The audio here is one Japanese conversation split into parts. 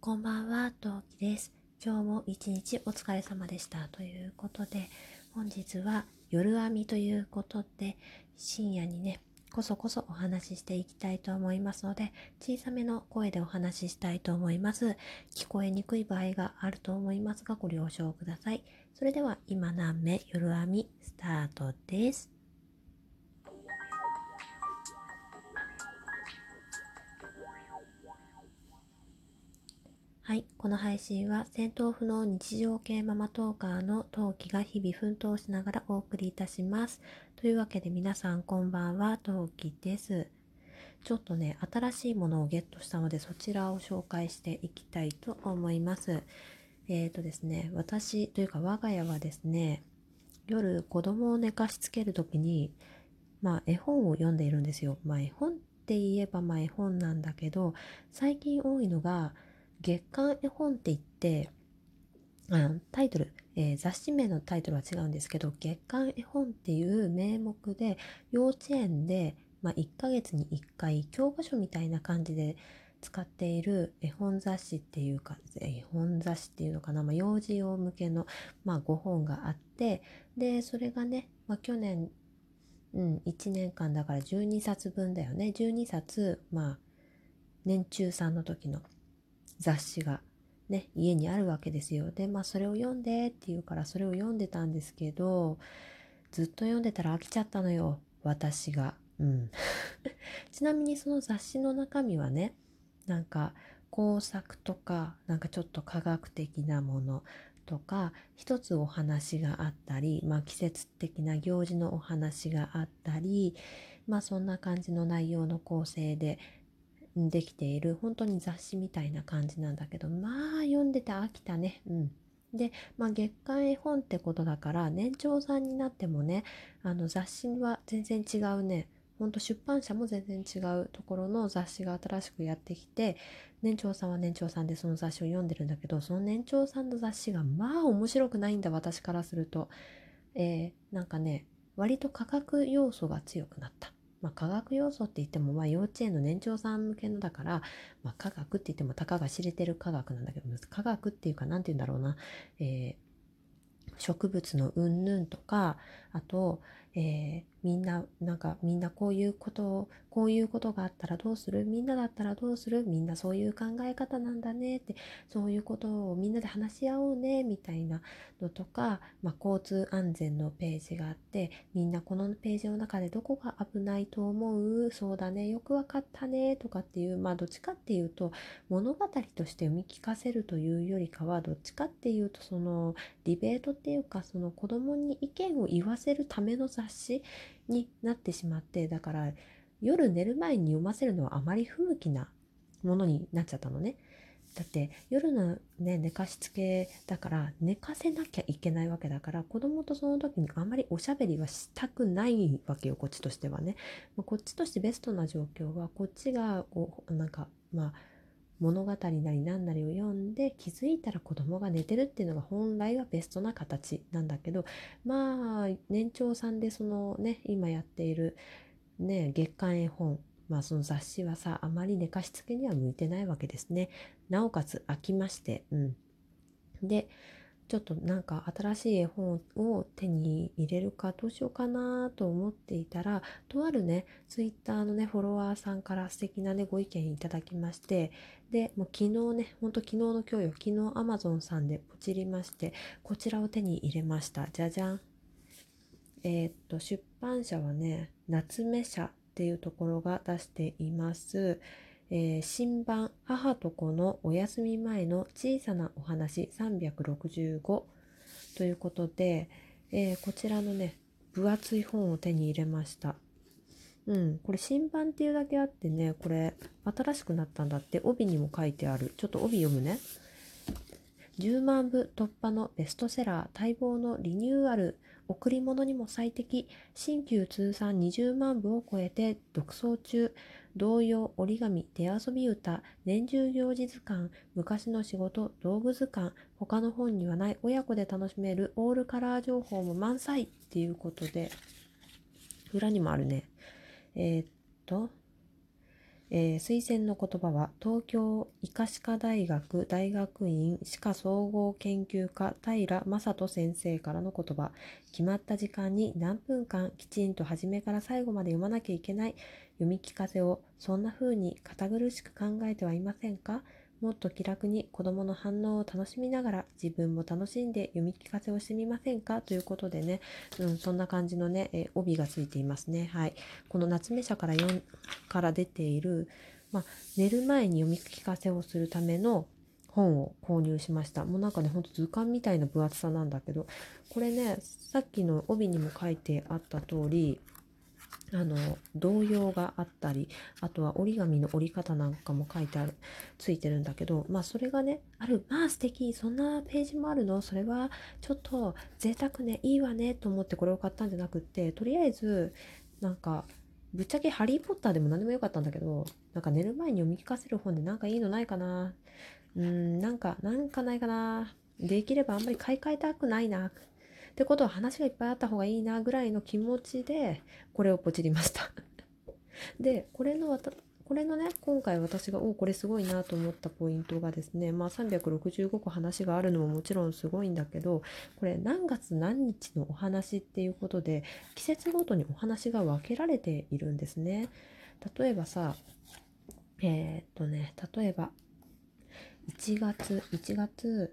こんばんは、トウキです。今日も一日お疲れ様でしたということで、本日は夜編みということで、深夜にね、こそこそお話ししていきたいと思いますので、小さめの声でお話ししたいと思います。聞こえにくい場合があると思いますが、ご了承ください。それでは、今何目夜編みスタートです。はい。この配信は戦闘不能日常系ママトーカーの陶器が日々奮闘しながらお送りいたします。というわけで皆さんこんばんは、陶器です。ちょっとね、新しいものをゲットしたのでそちらを紹介していきたいと思います。えっ、ー、とですね、私というか我が家はですね、夜子供を寝かしつけるときに、まあ絵本を読んでいるんですよ。まあ絵本って言えばまあ絵本なんだけど、最近多いのが、月刊絵本って言ってあタイトル、えー、雑誌名のタイトルは違うんですけど月刊絵本っていう名目で幼稚園で、まあ、1ヶ月に1回教科書みたいな感じで使っている絵本雑誌っていうか絵本雑誌っていうのかな、まあ、幼児用向けの、まあ、5本があってでそれがね、まあ、去年、うん、1年間だから12冊分だよね。12冊まあ年中さんの時の雑誌がね、家にあるわけですよ。で、まあそれを読んでって言うからそれを読んでたんですけど、ずっと読んでたら飽きちゃったのよ。私が。うん。ちなみにその雑誌の中身はね、なんか工作とか、なんかちょっと科学的なものとか、一つお話があったり、まあ季節的な行事のお話があったり、まあそんな感じの内容の構成で、できている本当に雑誌みたいな感じなんだけどまあ読んでて飽きたね。うん。で、まあ、月刊絵本ってことだから年長さんになってもねあの雑誌は全然違うね。ほんと出版社も全然違うところの雑誌が新しくやってきて年長さんは年長さんでその雑誌を読んでるんだけどその年長さんの雑誌がまあ面白くないんだ私からすると、えー、なんかね割と価格要素が強くなった。まあ、科学要素って言っても、まあ、幼稚園の年長さん向けのだから、まあ、科学って言ってもたかが知れてる科学なんだけど科学っていうか何て言うんだろうな、えー、植物の云々とかあと、えー、みんななんかみんなこういうことをこういうことがあったらどうする？みんなだったらどうする？みんなそういう考え方なんだねってそういうことをみんなで話し合おうねみたいなのとか、まあ、交通安全のページがあってみんなこのページの中でどこが危ないと思う？そうだねよくわかったねとかっていうまあどっちかっていうと物語として読み聞かせるというよりかはどっちかっていうとそのディベートっていうかその子供に意見を言わせるための雑誌になってしまってだから夜寝る前に読ませるのはあまり不向きなものになっちゃったのね。だって夜のね寝かしつけだから寝かせなきゃいけないわけだから子供とその時にあんまりおしゃべりはしたくないわけよこっちとしてはね。こっちとしてベストな状況はこっちがこうなんかまあ物語なり何なりを読んで気づいたら子供が寝てるっていうのが本来はベストな形なんだけどまあ年長さんでそのね今やっているね月刊絵本まあその雑誌はさあまり寝かしつけには向いてないわけですね。なおかつ飽きましてうん。でちょっとなんか新しい絵本を手に入れるかどうしようかなと思っていたらとあるねツイッターのねフォロワーさんから素敵なねご意見いただきましてでもう昨日ねほんと昨日の今日よ昨日 Amazon さんでポチりましてこちらを手に入れました。じゃじゃん。えー、っと出版社はね夏目社っていうところが出しています。えー、新版母と子のお休み前の小さなお話365ということで、えー、こちらのね分厚い本を手に入れました。うんこれ新版っていうだけあってねこれ新しくなったんだって帯にも書いてある。ちょっと帯読むね。10万部突破のベストセラー待望のリニューアル。贈り物にも最適。新旧通算20万部を超えて独創中。童謡、折り紙、手遊び歌、年中行事図鑑、昔の仕事、道具図鑑、他の本にはない親子で楽しめるオールカラー情報も満載っていうことで、裏にもあるね。えー、っと、えー、推薦の言葉は東京医科歯科大学大学院歯科総合研究科平正人先生からの言葉。決まった時間に何分間きちんと初めから最後まで読まなきゃいけない読み聞かせをそんな風に堅苦しく考えてはいませんか？もっと気楽に子供の反応を楽しみながら自分も楽しんで読み聞かせをしてみませんか？ということでね、うん、そんな感じのね、え、帯がついていますね。はい。この夏目社から4から出ている、ま、寝る前に読み聞かせをするための本を購入しました。もうなんかね、ほんと図鑑みたいな分厚さなんだけど、これね、さっきの帯にも書いてあった通り、あの童謡があったりあとは折り紙の折り方なんかも書いてあるついてるんだけどまあそれがねあるまあ素敵そんなページもあるの？それはちょっと贅沢ねいいわねと思ってこれを買ったんじゃなくってとりあえずなんかぶっちゃけハリー・ポッターでも何でもよかったんだけどなんか寝る前に読み聞かせる本でなんかいいのないかな？うんなんかなんかないかな？できればあんまり買い替えたくないな。ってことは話がいっぱいあった方がいいなぐらいの気持ちでこれをポチりました。でこれのわたこれのね今回私がおこれすごいなと思ったポイントがですねまあ365個話があるのももちろんすごいんだけどこれ何月何日のお話っていうことで季節ごとにお話が分けられているんですね。例えばさえー、っとね例えば1月1月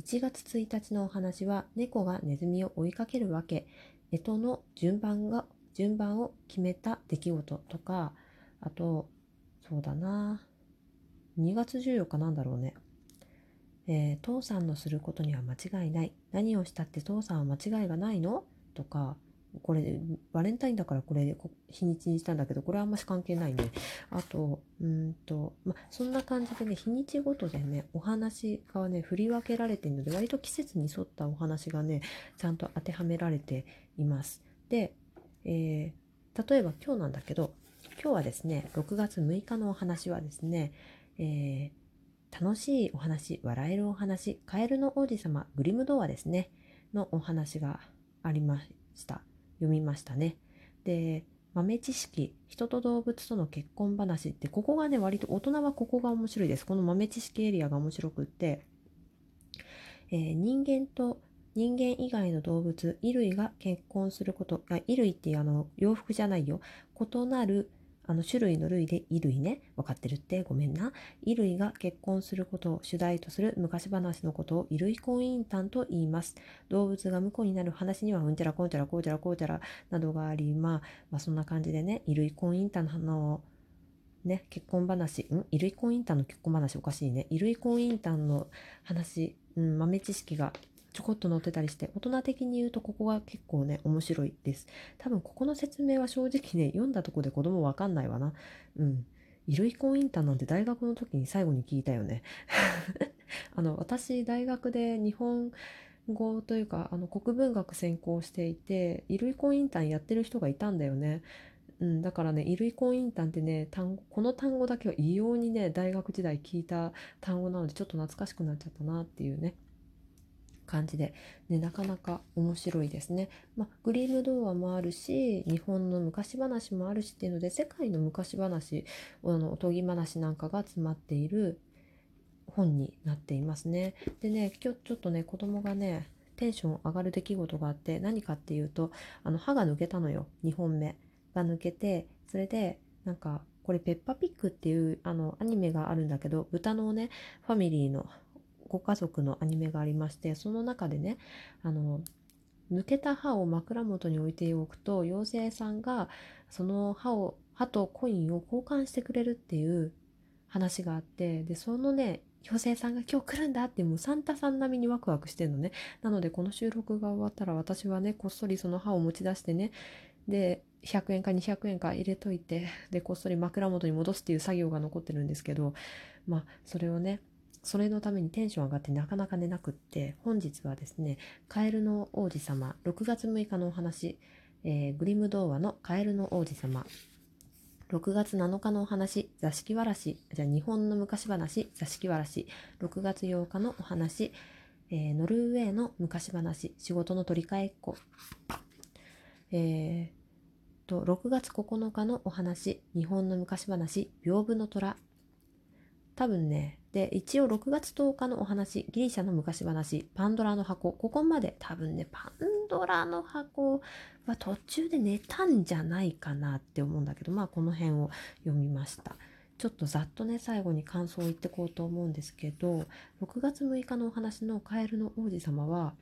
1月1日のお話は猫がネズミを追いかけるわけ。干支の順番が順番を決めた出来事とかあとそうだな2月14日なんだろうね。えー、父さんのすることには間違いない。何をしたって父さんは間違いがないの？とかこれ、バレンタインだからこれ、日にちにしたんだけど、これはあんまし関係ないね。あと、うんと、ま、そんな感じでね、日にちごとでね、お話がね、振り分けられてるので、割と季節に沿ったお話がね、ちゃんと当てはめられています。で、えー、例えば今日なんだけど、今日はですね、6月6日のお話はですね、えー、楽しいお話、笑えるお話、カエルの王子様、グリム童話ですね、のお話がありました。読みましたね。で豆知識人と動物との結婚話ってここがね割と大人はここが面白いです。この豆知識エリアが面白くって、えー、人間と人間以外の動物衣類が結婚することあ衣類ってあの洋服じゃないよ。異なるあの種類の類で衣類ね。分かってるってごめんな。衣類が結婚することを主題とする昔話のことを衣類婚姻譚と言います。動物が婿になる話にはうんちゃらこんちゃらこうちゃらこうちゃらなどがあり、まあ、まあ、そんな感じでね、衣類婚姻譚のね、結婚話、ん？衣類婚姻譚の結婚話おかしいね。衣類婚姻譚の話、うん、豆知識がちょこっと載ってたりして大人的に言うとここが結構ね面白いです。多分ここの説明は正直ね読んだとこで子供わかんないわな。うん。衣類婚姻譚なんて大学の時に最後に聞いたよね。あの私大学で日本語というかあの国文学専攻していて衣類婚姻譚やってる人がいたんだよね。うん、だからね衣類婚姻譚ってね単語この単語だけは異様にね大学時代聞いた単語なのでちょっと懐かしくなっちゃったなっていうね。感じで、ね、なかなか面白いですね。まあ、グリーム童話もあるし日本の昔話もあるしっていうので世界の昔話あのおとぎ話なんかが詰まっている本になっていますね。でね今日ちょっとね子供がねテンション上がる出来事があって何かっていうとあの歯が抜けたのよ2本目が抜けてそれでなんかこれペッパピックっていうあのアニメがあるんだけど豚のねファミリーのご家族のアニメがありましてその中でねあの抜けた歯を枕元に置いておくと妖精さんがその歯を歯とコインを交換してくれるっていう話があってでそのね妖精さんが今日来るんだってもうサンタさん並みにワクワクしてんのね。なのでこの収録が終わったら私はねこっそりその歯を持ち出してねで100円か200円か入れといてでこっそり枕元に戻すっていう作業が残ってるんですけどまあそれをねそれのためにテンション上がってなかなか寝なくって本日はですねカエルの王子様6月6日のお話、えー、グリム童話のカエルの王子様6月7日のお話座敷わらしじゃあ日本の昔話座敷わらし6月8日のお話、えー、ノルウェーの昔話仕事の取り替えっ子えー、と、6月9日のお話、日本の昔話、屏風の虎。多分ね、で、一応6月10日のお話、ギリシャの昔話、パンドラの箱。ここまで多分ね、パンドラの箱は途中で寝たんじゃないかなって思うんだけど、まあこの辺を読みました。ちょっとざっとね、最後に感想を言ってこうと思うんですけど、6月6日のお話のカエルの王子様は、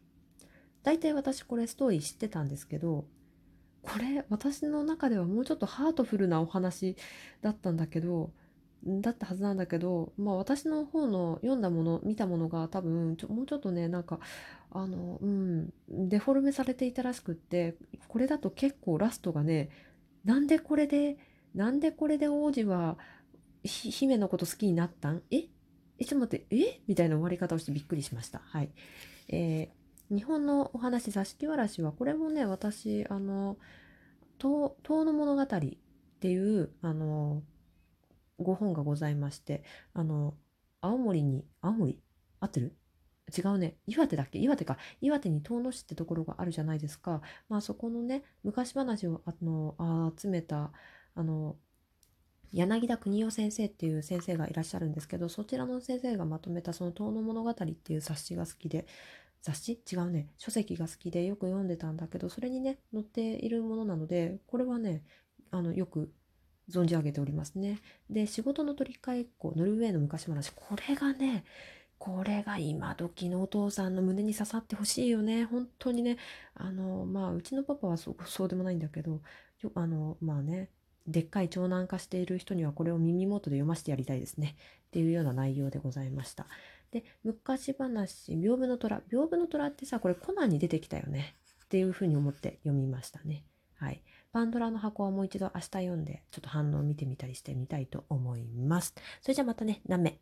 大体私これストーリー知ってたんですけど、これ私の中ではもうちょっとハートフルなお話だったんだけど、だったはずなんだけど、まあ私の方の読んだもの、見たものが多分ちょ、もうちょっとね、なんか、あの、うん、デフォルメされていたらしくって、これだと結構ラストがね、なんでこれで、なんでこれで王子は姫のこと好きになったん？え？え、ちょっと待って、え？みたいな終わり方をしてびっくりしました。はい。えー、日本のお話、座敷わらしは、これもね、私、あの、遠の物語っていう、あの、ご本がございまして、あの、青森に、青森？合ってる？違うね。岩手だっけ？岩手か。岩手に遠野市ってところがあるじゃないですか。まあそこのね、昔話をあの集めた、あの、柳田邦夫先生っていう先生がいらっしゃるんですけど、そちらの先生がまとめたその遠野物語っていう雑誌が好きで、雑誌？違うね。書籍が好きでよく読んでたんだけど、それにね、載っているものなので、これはね、あの、よく存じ上げておりますね。で、仕事の取り替えっ子、ノルウェーの昔話、これがね、これが今時のお父さんの胸に刺さってほしいよね。本当にね、あの、まあ、うちのパパはそうそうでもないんだけど、あの、まあね、でっかい長男化している人にはこれを耳元で読ませてやりたいですね。っていうような内容でございました。で、昔話、屏風の虎。屏風の虎ってさ、これコナンに出てきたよね。っていうふうに思って読みましたね。はい。パンドラの箱はもう一度明日読んで、ちょっと反応を見てみたりしてみたいと思います。それじゃまたね、なめ。